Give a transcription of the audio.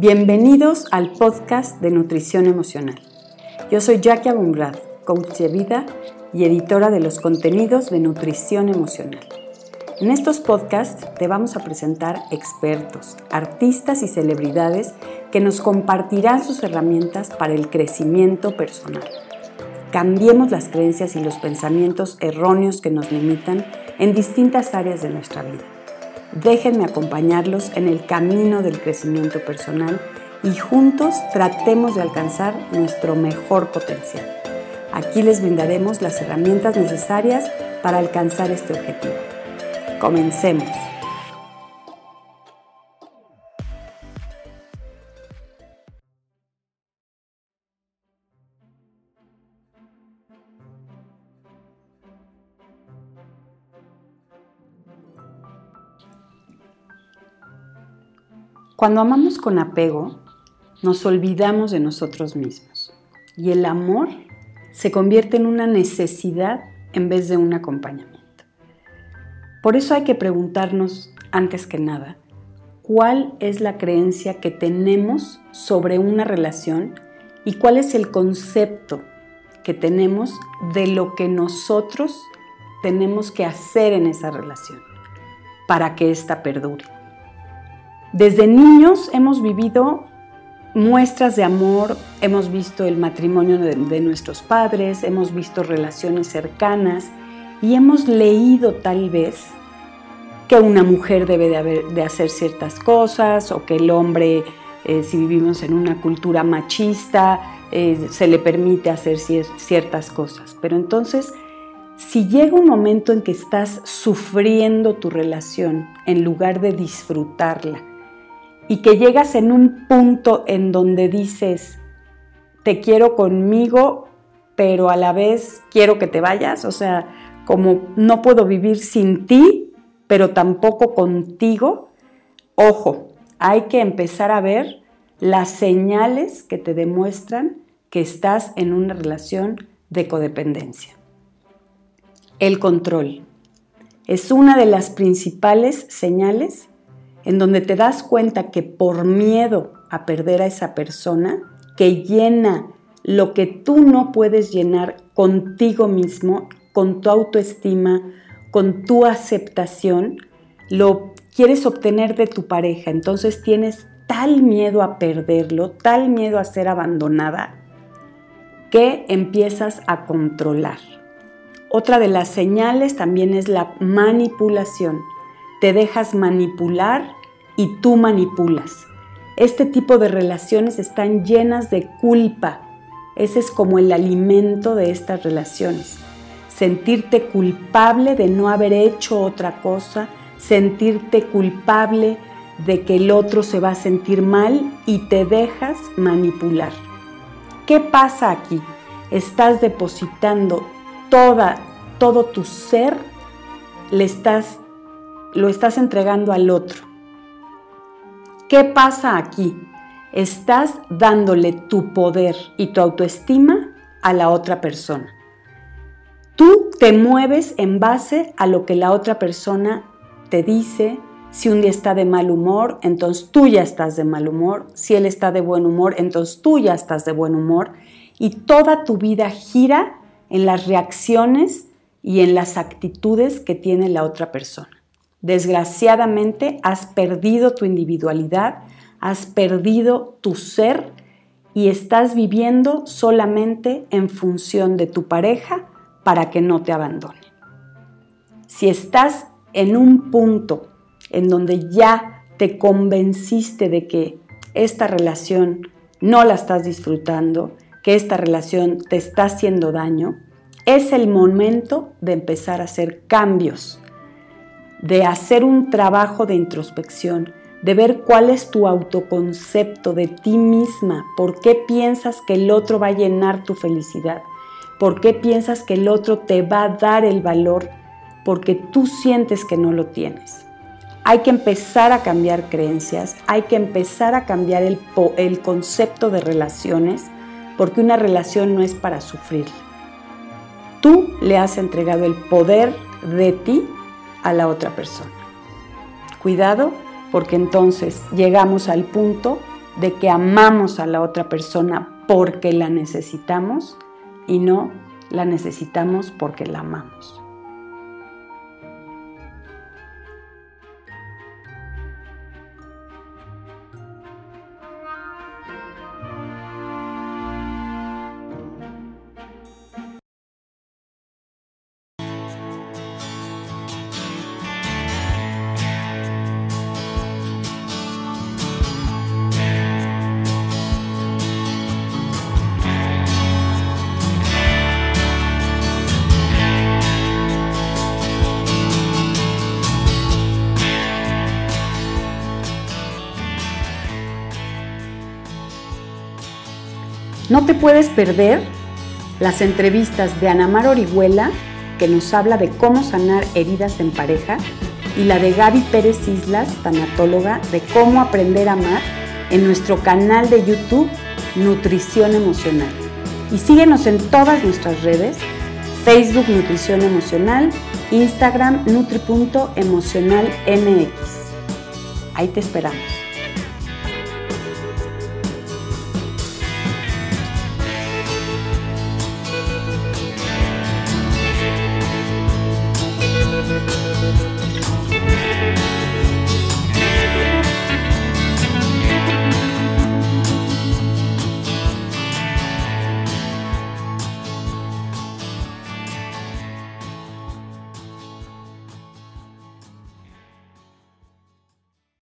Bienvenidos al podcast de Nutrición Emocional. Yo soy Jackie Abumbrad, coach de vida y editora de los contenidos de Nutrición Emocional. En estos podcasts te vamos a presentar expertos, artistas y celebridades que nos compartirán sus herramientas para el crecimiento personal. Cambiemos las creencias y los pensamientos erróneos que nos limitan en distintas áreas de nuestra vida. Déjenme acompañarlos en el camino del crecimiento personal y juntos tratemos de alcanzar nuestro mejor potencial. Aquí les brindaremos las herramientas necesarias para alcanzar este objetivo. Comencemos. Cuando amamos con apego, nos olvidamos de nosotros mismos y el amor se convierte en una necesidad en vez de un acompañamiento. Por eso hay que preguntarnos, antes que nada, cuál es la creencia que tenemos sobre una relación y cuál es el concepto que tenemos de lo que nosotros tenemos que hacer en esa relación para que ésta perdure. Desde niños hemos vivido muestras de amor, hemos visto el matrimonio de, nuestros padres, hemos visto relaciones cercanas y hemos leído tal vez que una mujer debe de, hacer ciertas cosas o que el hombre, eh, si vivimos en una cultura machista, eh, se le permite hacer ciertas cosas. Pero entonces, si llega un momento en que estás sufriendo tu relación en lugar de disfrutarla, y que llegas en un punto en donde dices, te quiero conmigo, pero a la vez quiero que te vayas, o sea, como no puedo vivir sin ti, pero tampoco contigo, ojo, hay que empezar a ver las señales que te demuestran que estás en una relación de codependencia. El control es una de las principales señales en donde te das cuenta que por miedo a perder a esa persona, que llena lo que tú no puedes llenar contigo mismo, con tu autoestima, con tu aceptación, lo quieres obtener de tu pareja. Entonces tienes tal miedo a perderlo, tal miedo a ser abandonada, que empiezas a controlar. Otra de las señales también es la manipulación te dejas manipular y tú manipulas. Este tipo de relaciones están llenas de culpa. Ese es como el alimento de estas relaciones. Sentirte culpable de no haber hecho otra cosa, sentirte culpable de que el otro se va a sentir mal y te dejas manipular. ¿Qué pasa aquí? Estás depositando toda, todo tu ser, le estás lo estás entregando al otro. ¿Qué pasa aquí? Estás dándole tu poder y tu autoestima a la otra persona. Tú te mueves en base a lo que la otra persona te dice. Si un día está de mal humor, entonces tú ya estás de mal humor. Si él está de buen humor, entonces tú ya estás de buen humor. Y toda tu vida gira en las reacciones y en las actitudes que tiene la otra persona. Desgraciadamente has perdido tu individualidad, has perdido tu ser y estás viviendo solamente en función de tu pareja para que no te abandone. Si estás en un punto en donde ya te convenciste de que esta relación no la estás disfrutando, que esta relación te está haciendo daño, es el momento de empezar a hacer cambios de hacer un trabajo de introspección, de ver cuál es tu autoconcepto de ti misma, por qué piensas que el otro va a llenar tu felicidad, por qué piensas que el otro te va a dar el valor, porque tú sientes que no lo tienes. Hay que empezar a cambiar creencias, hay que empezar a cambiar el, el concepto de relaciones, porque una relación no es para sufrir. Tú le has entregado el poder de ti a la otra persona. Cuidado porque entonces llegamos al punto de que amamos a la otra persona porque la necesitamos y no la necesitamos porque la amamos. No te puedes perder las entrevistas de Anamar Orihuela, que nos habla de cómo sanar heridas en pareja, y la de Gaby Pérez Islas, tanatóloga, de cómo aprender a amar en nuestro canal de YouTube Nutrición Emocional. Y síguenos en todas nuestras redes, Facebook Nutrición Emocional, Instagram Nutri.emocionalmx. Ahí te esperamos.